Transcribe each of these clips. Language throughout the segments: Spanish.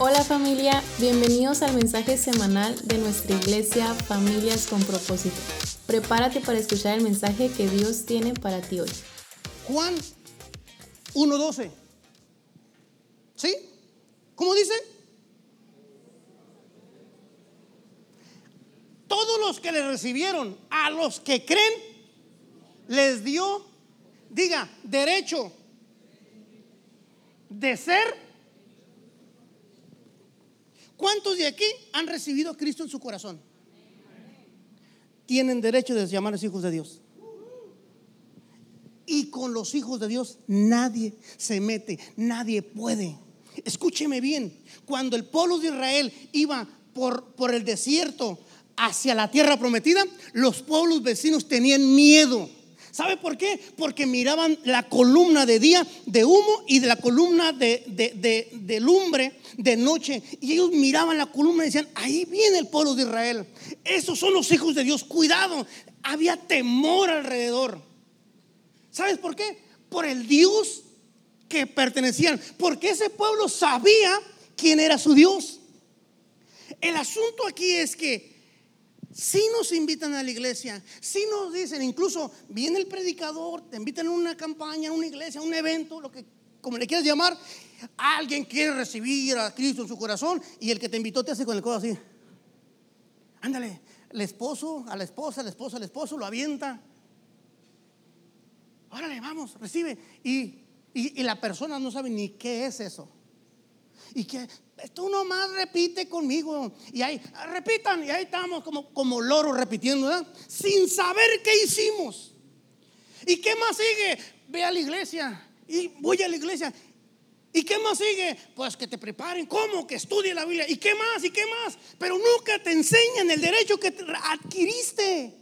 Hola familia, bienvenidos al mensaje semanal de nuestra iglesia Familias con propósito. Prepárate para escuchar el mensaje que Dios tiene para ti hoy. Juan 1.12. ¿Sí? ¿Cómo dice? Todos los que le recibieron, a los que creen, les dio, diga, derecho de ser. ¿Cuántos de aquí han recibido a Cristo en su corazón? Tienen derecho de llamarse hijos de Dios. Y con los hijos de Dios nadie se mete, nadie puede. Escúcheme bien, cuando el pueblo de Israel iba por, por el desierto hacia la tierra prometida, los pueblos vecinos tenían miedo. ¿Sabe por qué? Porque miraban la columna de día de humo y de la columna de, de, de, lumbre de noche. Y ellos miraban la columna y decían, ahí viene el pueblo de Israel. Esos son los hijos de Dios. Cuidado. Había temor alrededor. ¿Sabes por qué? Por el Dios que pertenecían. Porque ese pueblo sabía quién era su Dios. El asunto aquí es que si nos invitan a la iglesia, si nos dicen, incluso viene el predicador, te invitan a una campaña, a una iglesia, a un evento, lo que como le quieras llamar, alguien quiere recibir a Cristo en su corazón y el que te invitó te hace con el codo así. Ándale, el esposo, a la esposa, el esposo, al esposo lo avienta. Órale, vamos, recibe. Y, y, la persona no sabe ni qué es eso. Y que tú nomás repite conmigo. Y ahí, repitan, y ahí estamos como, como loros repitiendo. Sin saber qué hicimos. ¿Y qué más sigue? Ve a la iglesia. Y voy a la iglesia. ¿Y qué más sigue? Pues que te preparen. ¿Cómo? Que estudie la Biblia. ¿Y qué más? ¿Y qué más? Pero nunca te enseñan el derecho que adquiriste.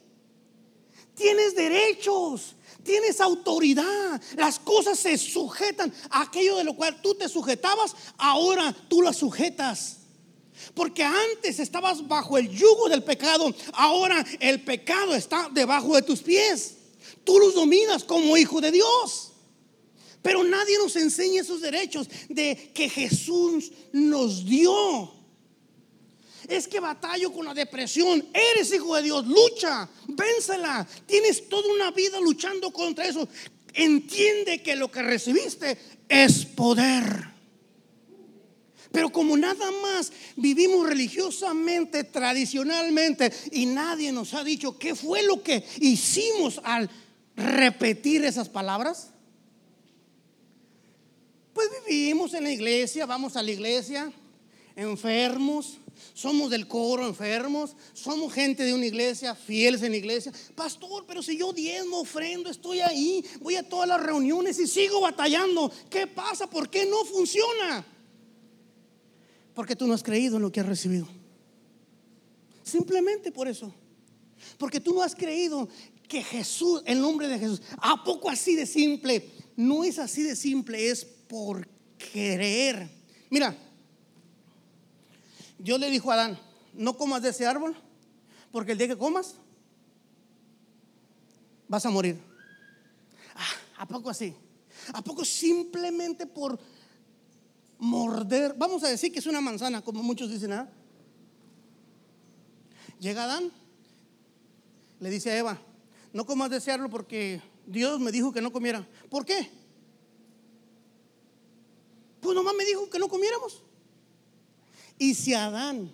Tienes derechos tienes autoridad. Las cosas se sujetan a aquello de lo cual tú te sujetabas, ahora tú las sujetas. Porque antes estabas bajo el yugo del pecado, ahora el pecado está debajo de tus pies. Tú los dominas como hijo de Dios. Pero nadie nos enseña esos derechos de que Jesús nos dio es que batallo con la depresión. Eres hijo de Dios, lucha, vénsela. Tienes toda una vida luchando contra eso. Entiende que lo que recibiste es poder. Pero como nada más vivimos religiosamente, tradicionalmente, y nadie nos ha dicho qué fue lo que hicimos al repetir esas palabras, pues vivimos en la iglesia, vamos a la iglesia, enfermos, somos del coro enfermos, somos gente de una iglesia, fieles en iglesia. Pastor, pero si yo diezmo, ofrendo, estoy ahí, voy a todas las reuniones y sigo batallando, ¿qué pasa? ¿Por qué no funciona? Porque tú no has creído en lo que has recibido. Simplemente por eso. Porque tú no has creído que Jesús, el nombre de Jesús, ¿a poco así de simple? No es así de simple, es por creer. Mira, Dios le dijo a Adán, no comas de ese árbol, porque el día que comas, vas a morir. Ah, ¿A poco así? ¿A poco simplemente por morder? Vamos a decir que es una manzana, como muchos dicen, ¿ah? Llega Adán, le dice a Eva, no comas de ese árbol porque Dios me dijo que no comiera. ¿Por qué? Pues nomás me dijo que no comiéramos. Y si Adán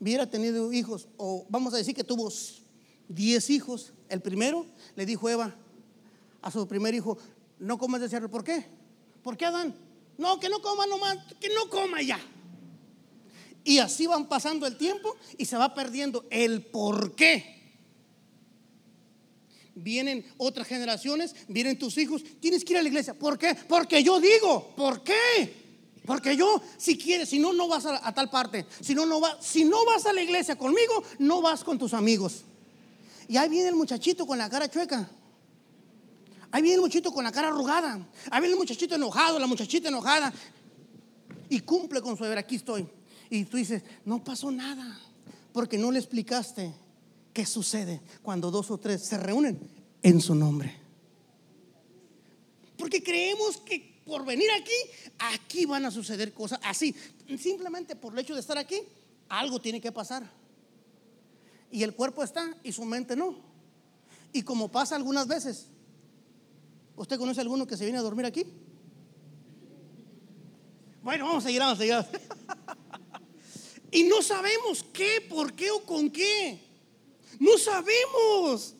hubiera tenido hijos, o vamos a decir que tuvo 10 hijos, el primero le dijo Eva a su primer hijo, no comas de ese ¿Por qué? ¿Por qué Adán? No, que no coma nomás, que no coma ya. Y así van pasando el tiempo y se va perdiendo el por qué. Vienen otras generaciones, vienen tus hijos, tienes que ir a la iglesia. ¿Por qué? Porque yo digo, ¿por qué? Porque yo, si quieres, si no, no vas a, tal parte. Si no, no, va, si no vas a la iglesia conmigo, no vas con tus amigos. Y ahí viene el muchachito con la cara chueca. Ahí viene el muchachito con la cara arrugada. Ahí viene el muchachito enojado, la muchachita enojada. Y cumple con su deber. Aquí estoy. Y tú dices, no pasó nada. Porque no le explicaste qué sucede cuando dos o tres se reúnen en su nombre. Porque creemos que por venir aquí, aquí van a suceder cosas así. Simplemente por el hecho de estar aquí, algo tiene que pasar. Y el cuerpo está y su mente no. Y como pasa algunas veces, ¿usted conoce a alguno que se viene a dormir aquí? Bueno, vamos a seguir, vamos a seguir. y no sabemos qué, por qué o con qué. No sabemos.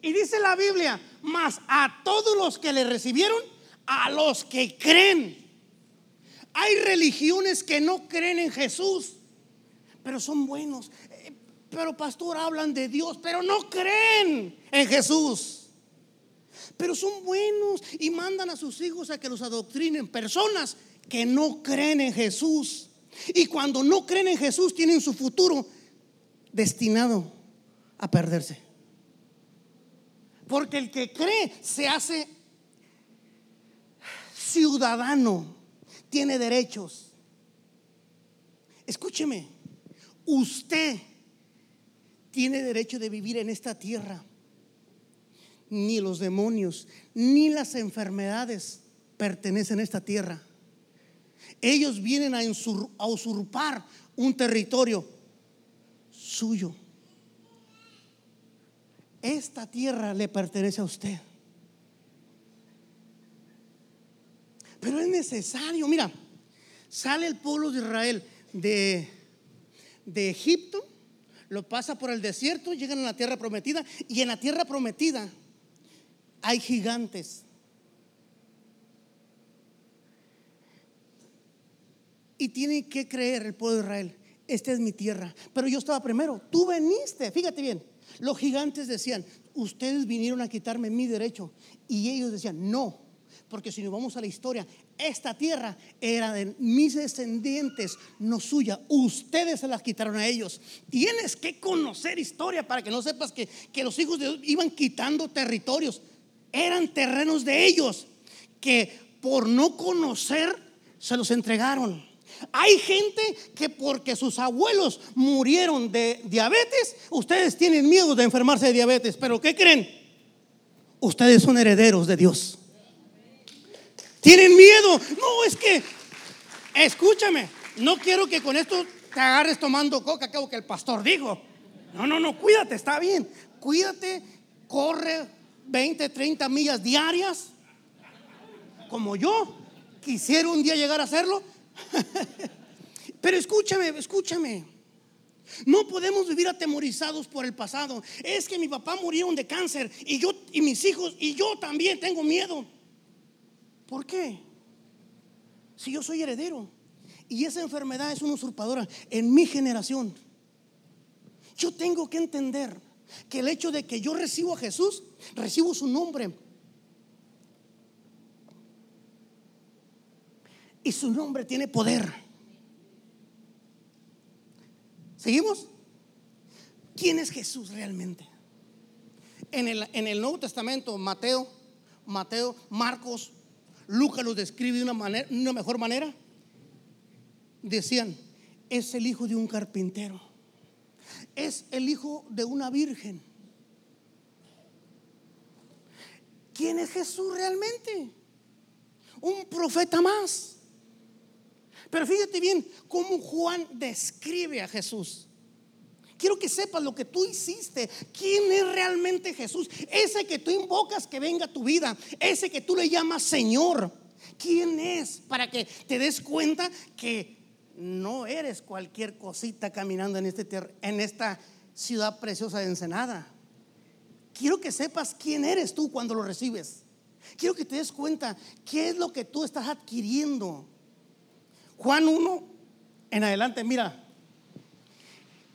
Y dice la Biblia, más a todos los que le recibieron, a los que creen. Hay religiones que no creen en Jesús, pero son buenos. Eh, pero pastor, hablan de Dios, pero no creen en Jesús. Pero son buenos y mandan a sus hijos a que los adoctrinen. Personas que no creen en Jesús. Y cuando no creen en Jesús tienen su futuro destinado a perderse. Porque el que cree se hace ciudadano, tiene derechos. Escúcheme, usted tiene derecho de vivir en esta tierra. Ni los demonios, ni las enfermedades pertenecen a esta tierra. Ellos vienen a, usurpar un territorio suyo. Esta tierra le pertenece a usted. Pero es necesario, mira, sale el pueblo de Israel de, de Egipto, lo pasa por el desierto, llegan a la tierra prometida y en la tierra prometida hay gigantes. Y tiene que creer el pueblo de Israel, esta es mi tierra. Pero yo estaba primero, tú veniste, fíjate bien, los gigantes decían, ustedes vinieron a quitarme mi derecho. Y ellos decían, no, porque si nos vamos a la historia, esta tierra era de mis descendientes, no suya. Ustedes se las quitaron a ellos. Tienes que conocer historia para que no sepas que, que los hijos de Dios iban quitando territorios. Eran terrenos de ellos que por no conocer se los entregaron. Hay gente que porque sus abuelos murieron de diabetes, ustedes tienen miedo de enfermarse de diabetes. Pero ¿qué creen? Ustedes son herederos de Dios. Tienen miedo. No, es que, escúchame, no quiero que con esto te agarres tomando coca, que que el pastor dijo. No, no, no, cuídate, está bien. Cuídate, corre 20, 30 millas diarias, como yo. Quisiera un día llegar a hacerlo Pero escúchame, escúchame. No podemos vivir atemorizados por el pasado. Es que mi papá murieron de cáncer y yo y mis hijos y yo también tengo miedo. ¿Por qué? Si yo soy heredero y esa enfermedad es una usurpadora en mi generación, yo tengo que entender que el hecho de que yo recibo a Jesús, recibo su nombre, y su nombre tiene poder. ¿Seguimos? ¿Quién es Jesús realmente? En el, en el Nuevo Testamento, Mateo, Mateo, Marcos, Lucas lo describe de una, manera, una mejor manera. Decían, es el hijo de un carpintero, es el hijo de una virgen. ¿Quién es Jesús realmente? Un profeta más. Pero fíjate bien cómo Juan describe a Jesús. Quiero que sepas lo que tú hiciste. ¿Quién es realmente Jesús? Ese que tú invocas que venga a tu vida. Ese que tú le llamas Señor. ¿Quién es? Para que te des cuenta que no eres cualquier cosita caminando en, este en esta ciudad preciosa de Ensenada. Quiero que sepas quién eres tú cuando lo recibes. Quiero que te des cuenta qué es lo que tú estás adquiriendo. Juan 1 en adelante, mira.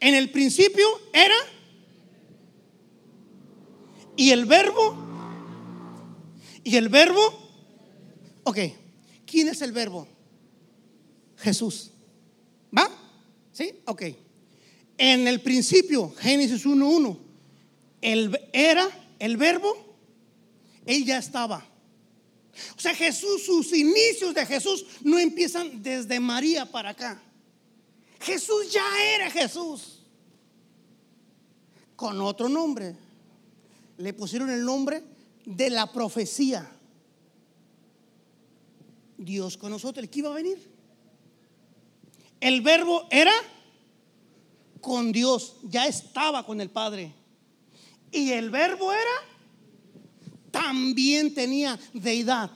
En el principio era y el verbo y el verbo. Ok, ¿quién es el verbo? Jesús. ¿Va? ¿Sí? Ok. En el principio, Génesis 1.1, el era el verbo, él ya estaba. O sea, Jesús, sus inicios de Jesús no empiezan desde María para acá. Jesús ya era Jesús. Con otro nombre. Le pusieron el nombre de la profecía. Dios con nosotros, el que iba a venir. El verbo era con Dios, ya estaba con el Padre. Y el verbo era, también tenía deidad.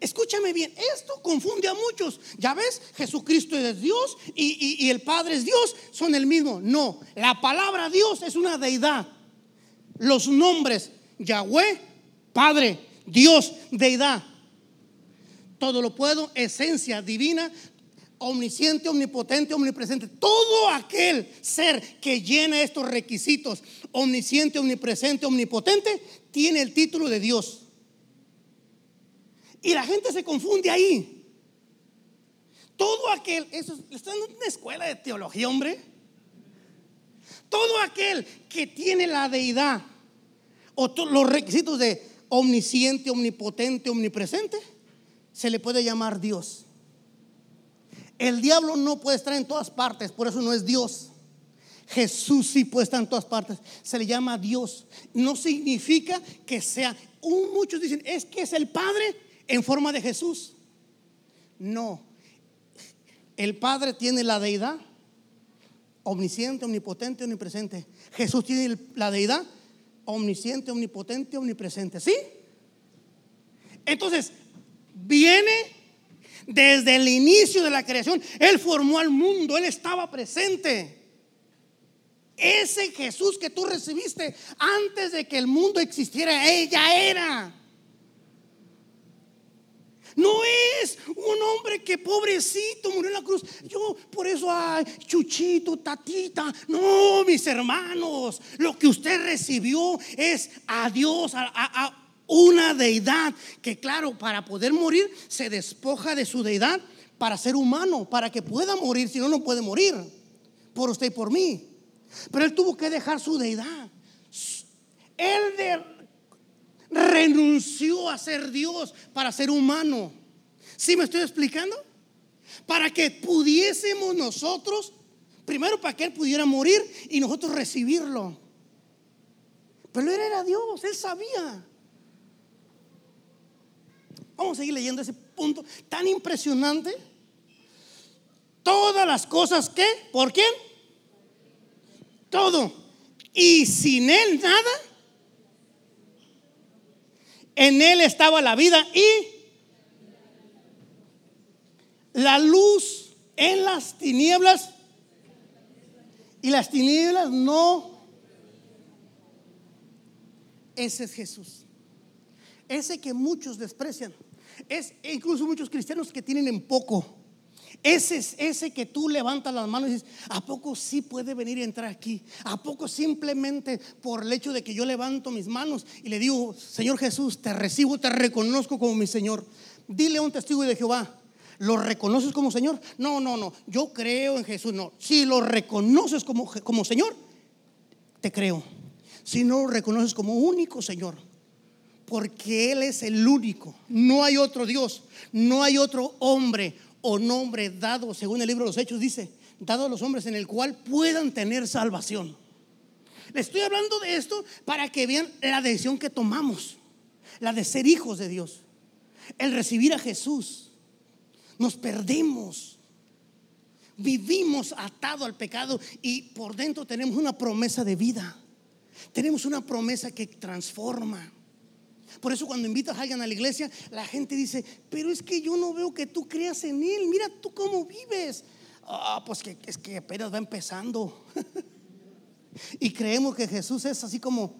Escúchame bien, esto confunde a muchos. Ya ves, Jesucristo es Dios y, el Padre es Dios, son el mismo. No, la palabra Dios es una deidad. Los nombres Yahweh, Padre, Dios, deidad. Todo lo puedo, esencia divina, omnisciente, omnipotente, omnipresente. Todo aquel ser que llena estos requisitos, omnisciente, omnipresente, omnipotente, tiene el título de Dios. Y la gente se confunde ahí. Todo aquel, eso está en una escuela de teología, hombre. Todo aquel que tiene la deidad o los requisitos de omnisciente, omnipotente, omnipresente, se le puede llamar Dios. El diablo no puede estar en todas partes, por eso no es Dios. Jesús sí puede estar en todas partes. Se le llama Dios. No significa que sea. muchos dicen, es que es el Padre en forma de Jesús. No. El Padre tiene la deidad omnisciente, omnipotente, omnipresente. Jesús tiene la deidad omnisciente, omnipotente, omnipresente. ¿Sí? Entonces, viene desde el inicio de la creación. Él formó al mundo, Él estaba presente. Ese Jesús que tú recibiste antes de que el mundo existiera, ella era. No es un hombre que pobrecito murió en la cruz. Yo por eso, ay, chuchito, tatita. No, mis hermanos, lo que usted recibió es a Dios, a, una deidad que claro, para poder morir se despoja de su deidad para ser humano, para que pueda morir, si no, no puede morir. Por usted y por mí. Pero él tuvo que dejar su deidad. Él de, renunció a ser Dios para ser humano. ¿Sí me estoy explicando? Para que pudiésemos nosotros, primero para que Él pudiera morir y nosotros recibirlo. Pero Él era Dios, Él sabía. Vamos a seguir leyendo ese punto tan impresionante. Todas las cosas que, ¿por quién? Todo. Y sin Él nada en él estaba la vida y la luz en las tinieblas. Y las tinieblas no. Ese es Jesús. Ese que muchos desprecian. Es incluso muchos cristianos que tienen en poco. Ese es ese que tú levantas las manos y dices, ¿a poco sí puede venir y entrar aquí? ¿A poco simplemente por el hecho de que yo levanto mis manos y le digo, Señor Jesús, te recibo, te reconozco como mi Señor? Dile a un testigo de Jehová, ¿lo reconoces como Señor? No, no, no, yo creo en Jesús, no. Si lo reconoces como, como Señor, te creo. Si no lo reconoces como único Señor, porque Él es el único, no hay otro Dios, no hay otro hombre o nombre dado, según el libro de los Hechos dice, dado a los hombres en el cual puedan tener salvación. Le estoy hablando de esto para que vean la decisión que tomamos, la de ser hijos de Dios, el recibir a Jesús. Nos perdemos, vivimos atado al pecado y por dentro tenemos una promesa de vida, tenemos una promesa que transforma. Por eso cuando invitas a alguien a la iglesia, la gente dice, pero es que yo no veo que tú creas en Él. Mira tú cómo vives. Ah, pues que es que apenas va empezando. y creemos que Jesús es así como,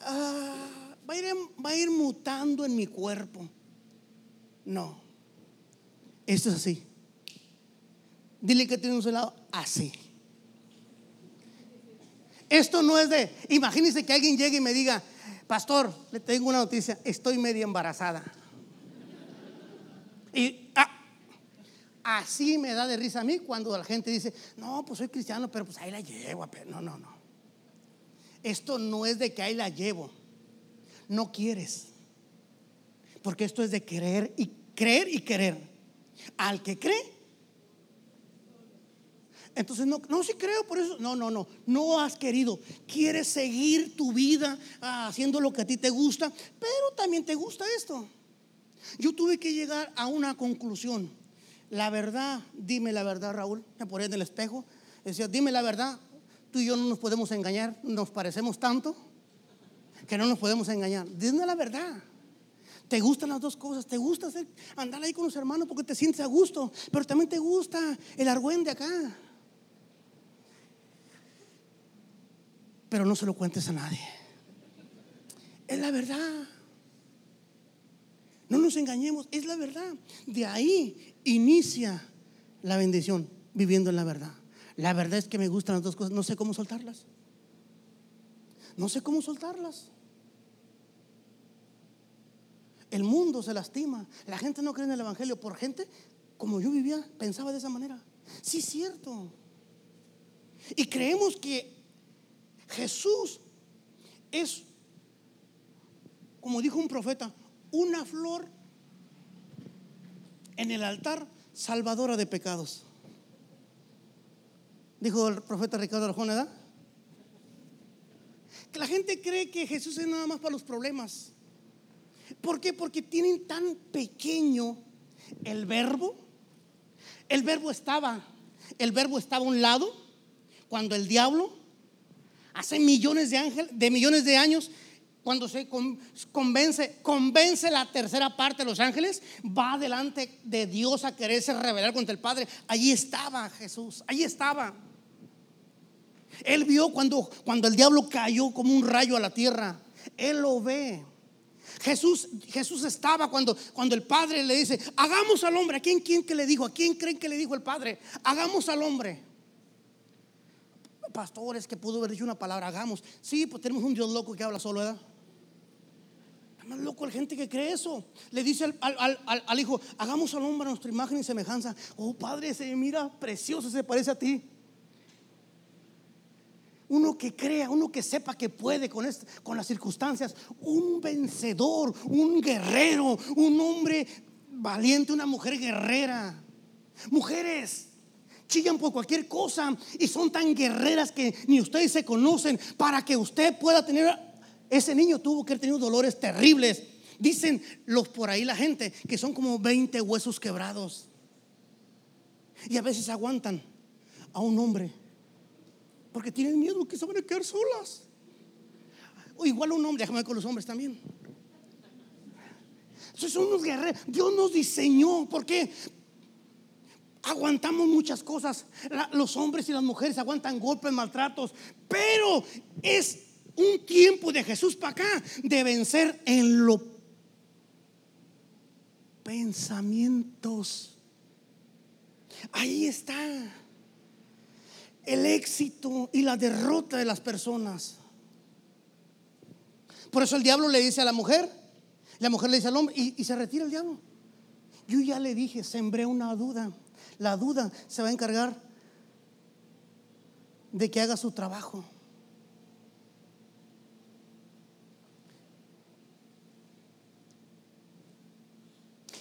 ah, va, a ir, va a ir mutando en mi cuerpo. No, esto es así. Dile que tiene un lado así. Esto no es de, imagínese que alguien llegue y me diga, pastor, le tengo una noticia, estoy media embarazada. Y ah, así me da de risa a mí cuando la gente dice, no, pues soy cristiano, pero pues ahí la llevo. No, no, no. Esto no es de que ahí la llevo. No quieres. Porque esto es de creer y creer y querer. Al que cree, entonces, no, no, sí creo por eso. No, no, no. No has querido. Quieres seguir tu vida ah, haciendo lo que a ti te gusta, pero también te gusta esto. Yo tuve que llegar a una conclusión. La verdad, dime la verdad, Raúl. Me ponía en el espejo. Decía, dime la verdad. Tú y yo no nos podemos engañar. Nos parecemos tanto que no nos podemos engañar. Dime la verdad. Te gustan las dos cosas. Te gusta hacer, andar ahí con los hermanos porque te sientes a gusto. Pero también te gusta el argüende acá. Pero no se lo cuentes a nadie. Es la verdad. No nos engañemos, es la verdad. De ahí inicia la bendición, viviendo en la verdad. La verdad es que me gustan las dos cosas, no sé cómo soltarlas. No sé cómo soltarlas. El mundo se lastima. La gente no cree en el Evangelio por gente como yo vivía, pensaba de esa manera. Sí, cierto. Y creemos que Jesús es, como dijo un profeta, una flor en el altar salvadora de pecados. Dijo el profeta Ricardo Arjona, Que la gente cree que Jesús es nada más para los problemas. ¿Por qué? Porque tienen tan pequeño el verbo. El verbo estaba, el verbo estaba a un lado cuando el diablo hace millones de ángeles, de millones de años cuando se convence, convence la tercera parte de los ángeles, va delante de Dios a quererse revelar contra el Padre. Allí estaba Jesús, allí estaba. Él vio cuando, cuando el diablo cayó como un rayo a la tierra. Él lo ve. Jesús, Jesús estaba cuando, cuando el Padre le dice, hagamos al hombre. ¿A quién, quién que le dijo? ¿A quién creen que le dijo el Padre? Hagamos al hombre. Pastores que pudo haber dicho una palabra, hagamos. Sí, pues tenemos un Dios loco que habla solo, ¿verdad? más loco la gente que cree eso. Le dice al, hijo, hagamos al hombre nuestra imagen y semejanza. Oh Padre, se mira precioso, se parece a ti. Uno que crea, uno que sepa que puede con, con las circunstancias. Un vencedor, un guerrero, un hombre valiente, una mujer guerrera. Mujeres chillan por cualquier cosa y son tan guerreras que ni ustedes se conocen para que usted pueda tener ese niño tuvo que haber tenido dolores terribles. Dicen los por ahí la gente que son como 20 huesos quebrados. Y a veces aguantan a un hombre porque tienen miedo que se van a quedar solas. O igual un hombre, déjame con los hombres también. son unos guerreros. Dios nos diseñó. porque Aguantamos muchas cosas. los hombres y las mujeres aguantan golpes, maltratos. Pero es un tiempo de Jesús para acá de vencer en los pensamientos. Ahí está el éxito y la derrota de las personas. Por eso el diablo le dice a la mujer, la mujer le dice al hombre y, se retira el diablo. Yo ya le dije, sembré una duda. La duda se va a encargar de que haga su trabajo.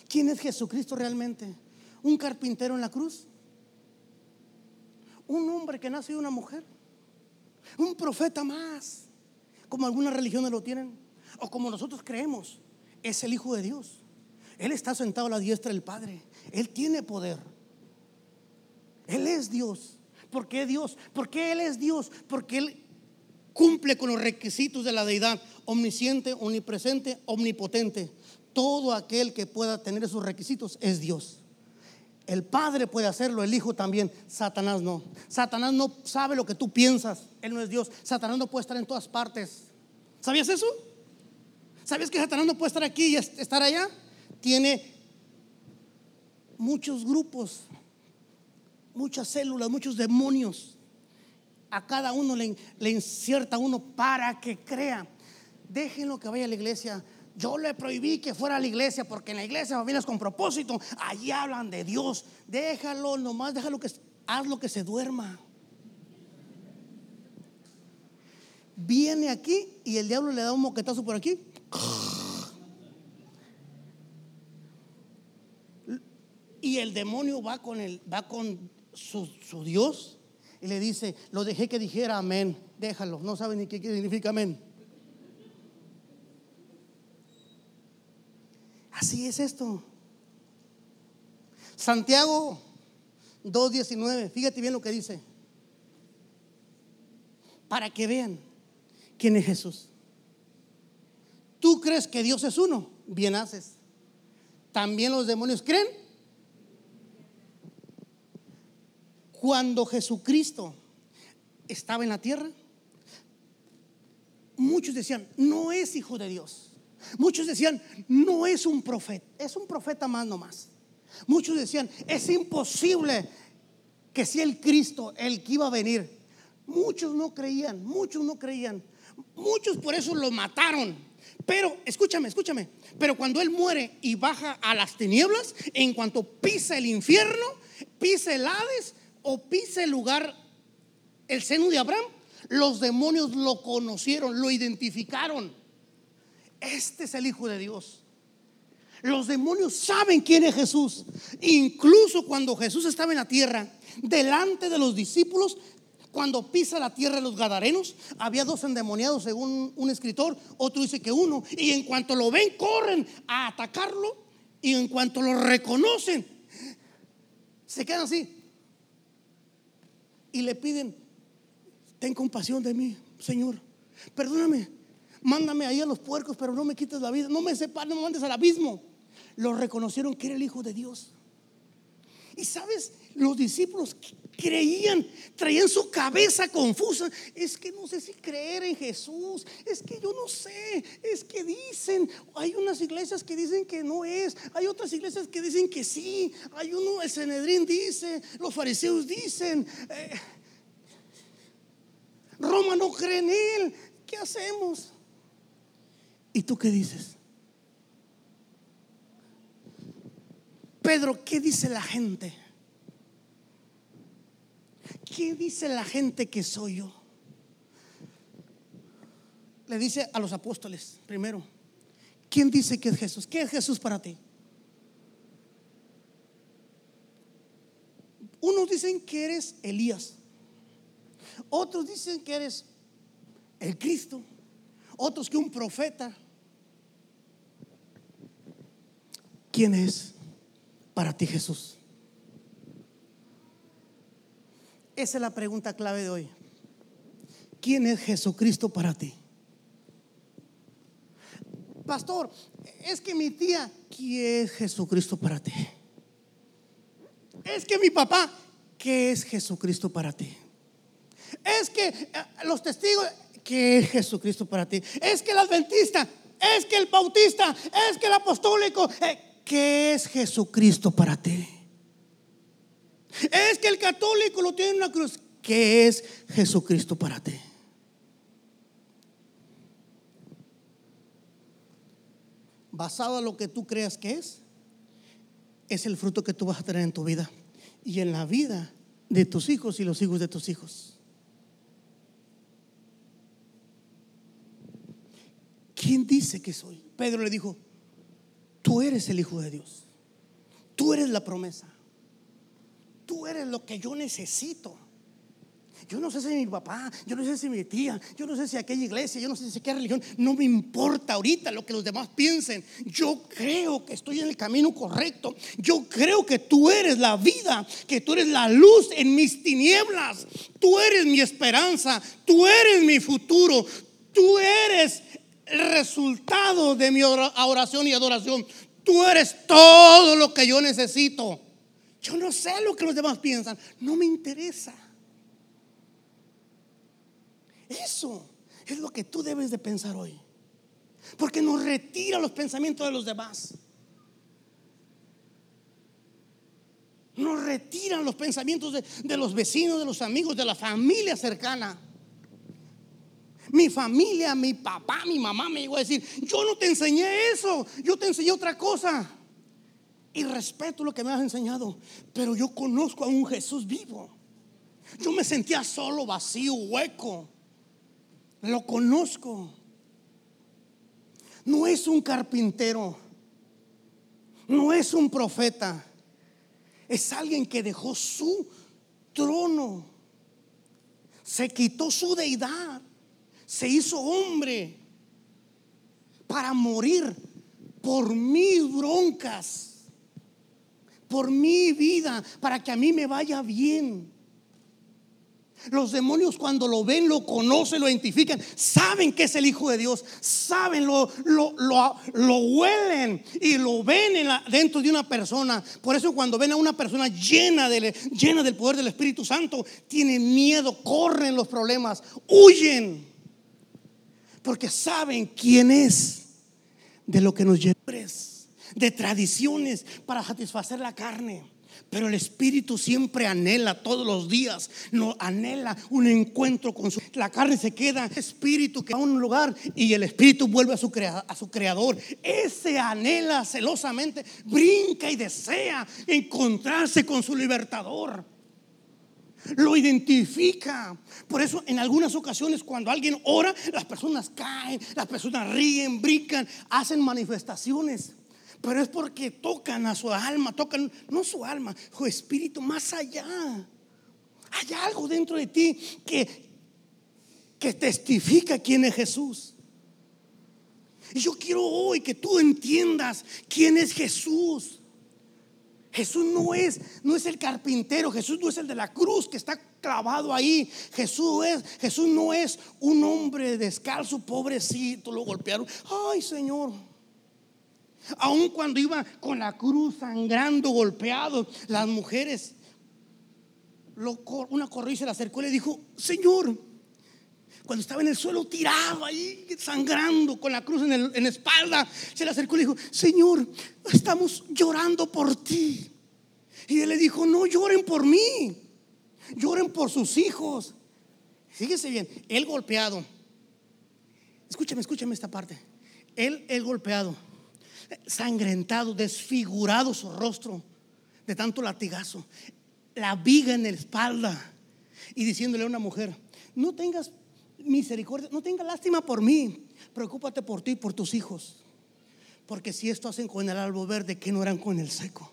¿Quién es Jesucristo realmente? ¿Un carpintero en la cruz? ¿Un hombre que nace de una mujer? ¿Un profeta más? Como algunas religiones lo tienen. O como nosotros creemos. Es el Hijo de Dios. Él está sentado a la diestra del Padre. Él tiene poder. Él es Dios. ¿Por qué Dios? Porque Él es Dios. Porque Él cumple con los requisitos de la deidad. Omnisciente, omnipresente, omnipotente. Todo aquel que pueda tener esos requisitos es Dios. El Padre puede hacerlo, el Hijo también, Satanás no. Satanás no sabe lo que tú piensas, Él no es Dios. Satanás no puede estar en todas partes. ¿Sabías eso? ¿Sabías que Satanás no puede estar aquí y estar allá? Tiene muchos grupos, muchas células, muchos demonios. A cada uno le, le incierta uno para que crea. Déjenlo que vaya a la iglesia yo le prohibí que fuera a la iglesia porque en la iglesia vienes con propósito. Allí hablan de Dios. Déjalo nomás, déjalo que haz lo que se duerma. Viene aquí y el diablo le da un moquetazo por aquí. Y el demonio va con el, va con su, Dios y le dice, lo dejé que dijera amén. Déjalo, no sabe ni qué significa amén. Así es esto. Santiago 2.19, fíjate bien lo que dice. Para que vean quién es Jesús. ¿Tú crees que Dios es uno? Bien haces. ¿También los demonios creen? Cuando Jesucristo estaba en la tierra, muchos decían, no es hijo de Dios. Muchos decían, no es un profeta, es un profeta más nomás. Muchos decían, es imposible que sea el Cristo el que iba a venir. Muchos no creían, muchos no creían. Muchos por eso lo mataron. Pero, escúchame, escúchame. Pero cuando Él muere y baja a las tinieblas, en cuanto pisa el infierno, pisa el Hades o pisa el lugar, el seno de Abraham, los demonios lo conocieron, lo identificaron. Este es el Hijo de Dios. Los demonios saben quién es Jesús. Incluso cuando Jesús estaba en la tierra, delante de los discípulos, cuando pisa la tierra de los Gadarenos, había dos endemoniados, según un escritor, otro dice que uno, y en cuanto lo ven, corren a atacarlo, y en cuanto lo reconocen, se quedan así. Y le piden, ten compasión de mí, Señor, perdóname, mándame ahí a los puercos, pero no me quites la vida, no me separes, no me mandes al abismo lo reconocieron que era el Hijo de Dios. Y sabes, los discípulos creían, traían su cabeza confusa. Es que no sé si creer en Jesús. Es que yo no sé. Es que dicen, hay unas iglesias que dicen que no es. Hay otras iglesias que dicen que sí. Hay uno, el Senedrín dice, los fariseos dicen. Eh, Roma no cree en él. ¿Qué hacemos? ¿Y tú qué dices? Pedro, ¿qué dice la gente? ¿Qué dice la gente que soy yo? Le dice a los apóstoles primero, ¿quién dice que es Jesús? ¿Qué es Jesús para ti? Unos dicen que eres Elías, otros dicen que eres el Cristo, otros que un profeta. ¿Quién es? para ti Jesús? Esa es la pregunta clave de hoy. ¿Quién es Jesucristo para ti? Pastor, es que mi tía, ¿quién es Jesucristo para ti? Es que mi papá, ¿qué es Jesucristo para ti? Es que eh, los testigos, ¿qué es Jesucristo para ti? Es que el adventista, es que el bautista, es que el apostólico, eh, ¿qué es Jesucristo para ti? Es que el católico lo tiene en una cruz. ¿Qué es Jesucristo para ti? Basado en lo que tú creas que es, es el fruto que tú vas a tener en tu vida y en la vida de tus hijos y los hijos de tus hijos. ¿Quién dice que soy? Pedro le dijo, Tú eres el Hijo de Dios. Tú eres la promesa. Tú eres lo que yo necesito. Yo no sé si mi papá, yo no sé si mi tía, yo no sé si aquella iglesia, yo no sé si qué religión, no me importa ahorita lo que los demás piensen. Yo creo que estoy en el camino correcto. Yo creo que tú eres la vida, que tú eres la luz en mis tinieblas. Tú eres mi esperanza, tú eres mi futuro, tú eres el resultado de mi oración y adoración. Tú eres todo lo que yo necesito. Yo no sé lo que los demás piensan. No me interesa. Eso es lo que tú debes de pensar hoy. Porque nos retira los pensamientos de los demás. Nos retiran los pensamientos de, de los vecinos, de los amigos, de la familia cercana. Mi familia, mi papá, mi mamá me iba a decir, yo no te enseñé eso, yo te enseñé otra cosa. Y respeto lo que me has enseñado, pero yo conozco a un Jesús vivo. Yo me sentía solo, vacío, hueco. Lo conozco. No es un carpintero. No es un profeta. Es alguien que dejó su trono. Se quitó su deidad se hizo hombre para morir por mis broncas, por mi vida, para que a mí me vaya bien. Los demonios cuando lo ven, lo conocen, lo identifican, saben que es el Hijo de Dios, saben, lo, lo, lo, huelen y lo ven dentro de una persona. Por eso cuando ven a una persona llena, de, llena del poder del Espíritu Santo, tienen miedo, corren los problemas, huyen, porque saben quién es de lo que nos lleva, de tradiciones para satisfacer la carne. Pero el Espíritu siempre anhela todos los días, no anhela un encuentro con su. La carne se queda, Espíritu que va a un lugar y el Espíritu vuelve a su, a su Creador. Ese anhela celosamente, brinca y desea encontrarse con su libertador. Lo identifica. Por eso en algunas ocasiones cuando alguien ora, las personas caen, las personas ríen, brincan, hacen manifestaciones pero es porque tocan a su alma, tocan no su alma, su espíritu más allá. Hay algo dentro de ti que, que testifica quién es Jesús. Y yo quiero hoy que tú entiendas quién es Jesús. Jesús no es, no es el carpintero, Jesús no es el de la cruz que está clavado ahí. Jesús es, Jesús no es un hombre descalzo, pobrecito, lo golpearon. Ay, Señor. Aun cuando iba con la cruz sangrando, golpeado, las mujeres, una corrió y se le acercó y le dijo, Señor, cuando estaba en el suelo tirado ahí, sangrando, con la cruz en, la espalda, se le acercó y le dijo, Señor, estamos llorando por ti. Y él le dijo, no lloren por mí, lloren por sus hijos. Fíjese bien, él golpeado. Escúchame, escúchame esta parte. Él, él golpeado sangrentado, desfigurado su rostro de tanto latigazo, la viga en la espalda y diciéndole a una mujer, no tengas misericordia, no tengas lástima por mí, preocúpate por ti y por tus hijos, porque si esto hacen con el albo verde, que no eran con el seco?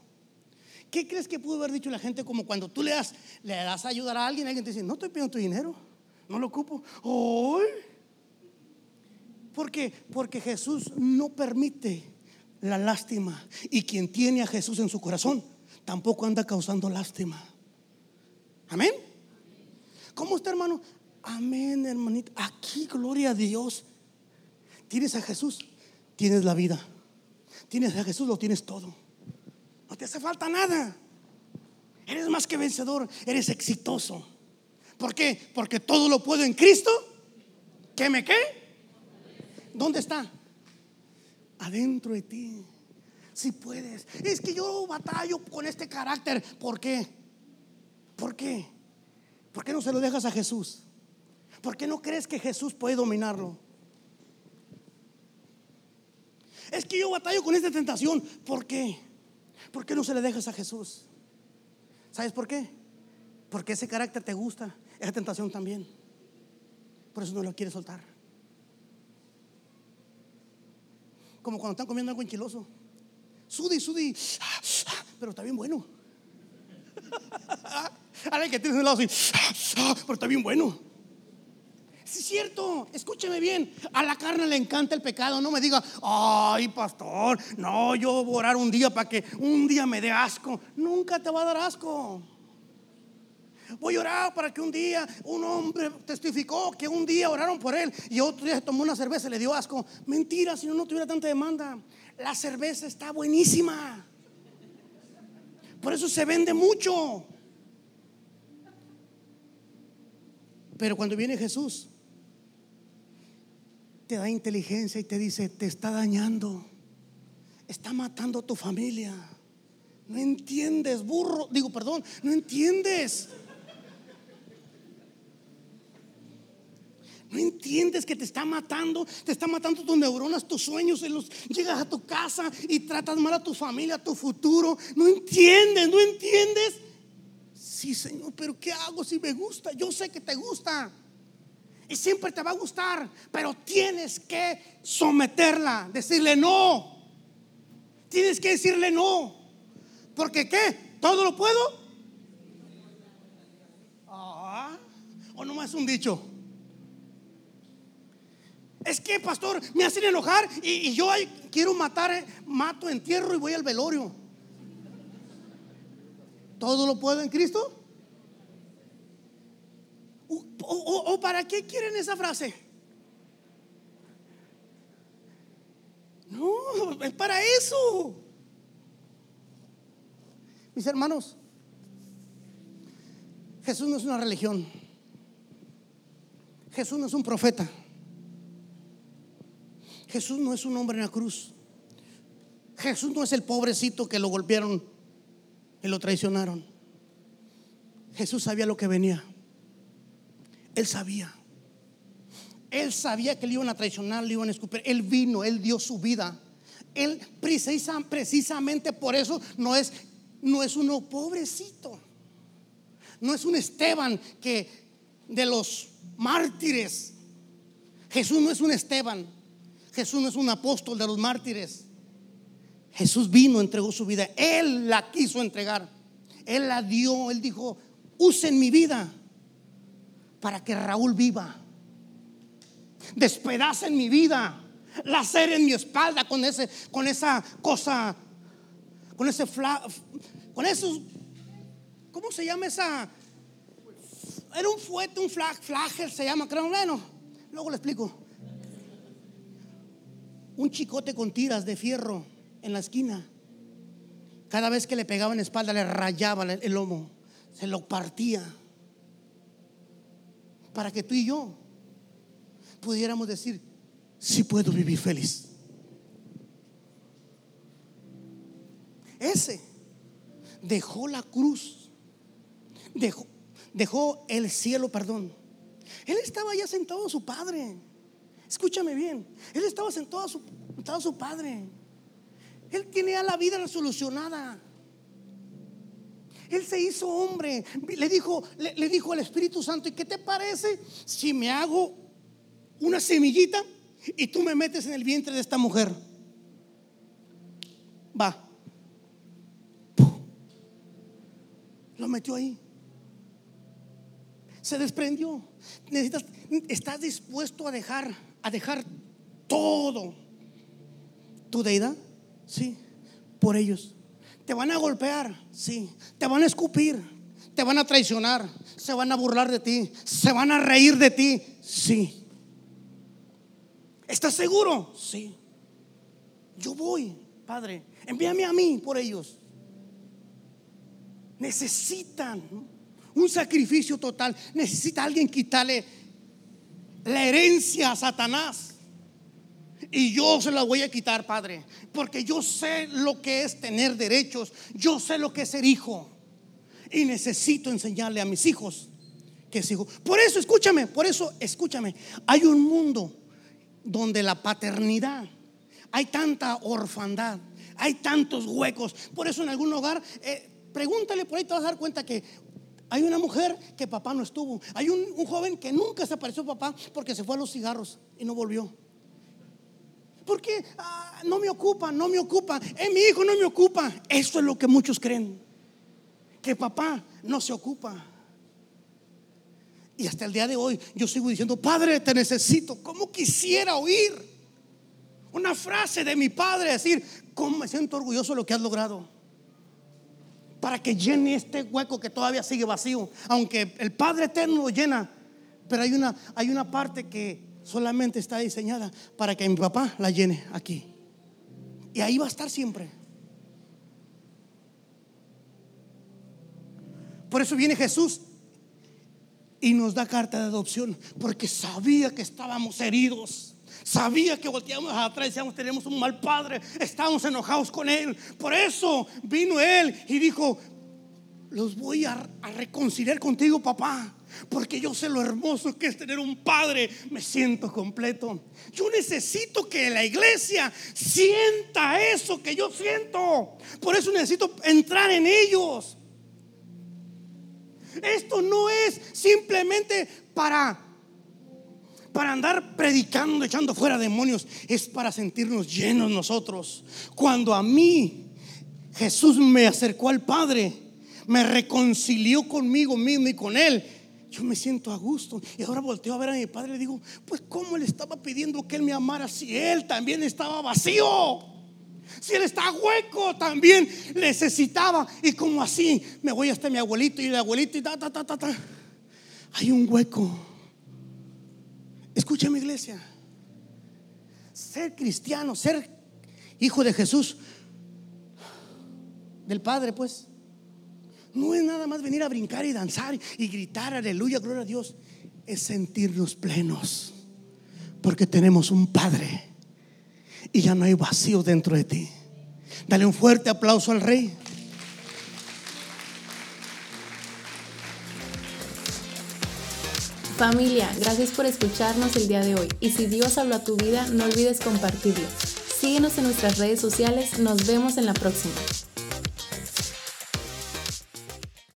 ¿Qué crees que pudo haber dicho la gente como cuando tú le das, le das a ayudar a alguien, alguien te dice, no estoy pidiendo tu dinero, no lo ocupo? ¿Hoy? ¿Por qué? Porque Jesús no permite la lástima. Y quien tiene a Jesús en su corazón tampoco anda causando lástima. Amén. ¿Cómo está, hermano? Amén, hermanito. Aquí, gloria a Dios. Tienes a Jesús, tienes la vida. Tienes a Jesús, lo tienes todo. No te hace falta nada. Eres más que vencedor, eres exitoso. ¿Por qué? Porque todo lo puedo en Cristo. ¿Qué me qué? ¿Dónde está? Adentro de ti. Si puedes. Es que yo batallo con este carácter. ¿Por qué? ¿Por qué? ¿Por qué no se lo dejas a Jesús? ¿Por qué no crees que Jesús puede dominarlo? Es que yo batallo con esta tentación. ¿Por qué? ¿Por qué no se le dejas a Jesús? ¿Sabes por qué? Porque ese carácter te gusta, esa tentación también. Por eso no lo quieres soltar. Como cuando están comiendo algo enchiloso. Sudi, sudi, pero está bien bueno. Alguien que tiene un lado así, pero está bien bueno. Sí, es cierto, escúcheme bien. A la carne le encanta el pecado. No me diga, ay, pastor, no, yo voy a orar un día para que un día me dé asco. Nunca te va a dar asco. Voy a orar para que un día un hombre testificó que un día oraron por él y otro día se tomó una cerveza y le dio asco. Mentira, si no, no tuviera tanta demanda. La cerveza está buenísima. Por eso se vende mucho. Pero cuando viene Jesús, te da inteligencia y te dice, te está dañando, está matando a tu familia. No entiendes, burro. Digo, perdón, no entiendes. No entiendes que te está matando, te está matando tus neuronas, tus sueños, los, llegas a tu casa y tratas mal a tu familia, a tu futuro. No entiendes, no entiendes. Sí, Señor, pero ¿qué hago si me gusta? Yo sé que te gusta. Y siempre te va a gustar, pero tienes que someterla, decirle no. Tienes que decirle no. Porque ¿qué? ¿Todo lo puedo? Ah, o no más un dicho. Es que, pastor, me hacen enojar y, yo quiero matar, eh, mato, entierro y voy al velorio. ¿Todo lo puedo en Cristo? o para qué quieren esa frase? No, es para eso. Mis hermanos, Jesús no es una religión. Jesús no es un profeta. Jesús no es un hombre en la cruz. Jesús no es el pobrecito que lo golpearon y lo traicionaron. Jesús sabía lo que venía. Él sabía. Él sabía que le iban a traicionar, le iban a escupir. Él vino, él dio su vida. Él precisamente por eso no es, no es uno pobrecito. No es un Esteban que de los mártires. Jesús no es un Esteban. Jesús no es un apóstol de los mártires. Jesús vino, entregó su vida. Él la quiso entregar. Él la dio. Él dijo, usen mi vida para que Raúl viva. Despedacen mi vida. Laceren mi espalda con, ese, con esa cosa, con ese fla, con esos, ¿cómo se llama esa? Era un fuete, un flag, flagel se llama, creo, bueno, luego le explico. Un chicote con tiras de fierro en la esquina. Cada vez que le pegaba en espalda le rayaba el lomo, se lo partía. Para que tú y yo pudiéramos decir, si puedo vivir feliz. Ese dejó la cruz, dejó, dejó el cielo, perdón. Él estaba ya sentado a su padre. Escúchame bien, él estaba sentado a su, sentado su padre. Él tenía la vida resolucionada. Él se hizo hombre. Le dijo, le dijo al Espíritu Santo, ¿y qué te parece si me hago una semillita y tú me metes en el vientre de esta mujer. Va. Lo metió ahí. Se desprendió. Necesitas, estás dispuesto a dejar, a dejar todo. ¿Tu deidad? Sí. Por ellos. Te van a golpear, sí. Te van a escupir, te van a traicionar, se van a burlar de ti, se van a reír de ti, sí. ¿Estás seguro? Sí. Yo voy, Padre. Envíame a mí por ellos. Necesitan un sacrificio total. Necesita alguien quitarle la herencia a Satanás. Y yo se la voy a quitar, Padre. Porque yo sé lo que es tener derechos. Yo sé lo que es ser hijo. Y necesito enseñarle a mis hijos que es hijo. Por eso, escúchame, por eso, escúchame. Hay un mundo donde la paternidad, hay tanta orfandad, hay tantos huecos. Por eso en algún hogar, eh, pregúntale por ahí, te vas a dar cuenta que hay una mujer que papá no estuvo. Hay un, joven que nunca se apareció papá porque se fue a los cigarros y no volvió. Porque ah, no me ocupa, no me ocupa. Es mi hijo, no me ocupa. Eso es lo que muchos creen. Que papá no se ocupa. Y hasta el día de hoy yo sigo diciendo, Padre, te necesito. ¿Cómo quisiera oír una frase de mi Padre? Decir, ¿cómo me siento orgulloso de lo que has logrado? Para que llene este hueco que todavía sigue vacío. Aunque el Padre eterno lo llena. Pero hay una, hay una parte que solamente está diseñada para que mi papá la llene aquí. Y ahí va a estar siempre. Por eso viene Jesús y nos da carta de adopción porque sabía que estábamos heridos. Sabía que volteamos atrás y decíamos, tenemos un mal padre, estábamos enojados con él. Por eso vino él y dijo, los voy a, a, reconciliar contigo, papá. Porque yo sé lo hermoso que es tener un padre. Me siento completo. Yo necesito que la iglesia sienta eso que yo siento. Por eso necesito entrar en ellos. Esto no es simplemente para para andar predicando, echando fuera demonios, es para sentirnos llenos nosotros. Cuando a mí Jesús me acercó al Padre, me reconcilió conmigo mismo y con Él, yo me siento a gusto. Y ahora volteo a ver a mi padre y le digo, pues ¿cómo le estaba pidiendo que él me amara si él también estaba vacío? Si él está hueco, también necesitaba. Y como así, me voy hasta mi abuelito y el abuelito y ta, ta, ta, ta, ta. Hay un hueco. Escucha mi iglesia. Ser cristiano, ser hijo de Jesús, del Padre, pues, no es nada más venir a brincar y danzar y gritar, aleluya, gloria a Dios. Es sentirnos plenos. Porque tenemos un Padre y ya no hay vacío dentro de ti. Dale un fuerte aplauso al Rey. Familia, gracias por escucharnos el día de hoy. Y si Dios habló a tu vida, no olvides compartirlo. Síguenos en nuestras redes sociales. Nos vemos en la próxima.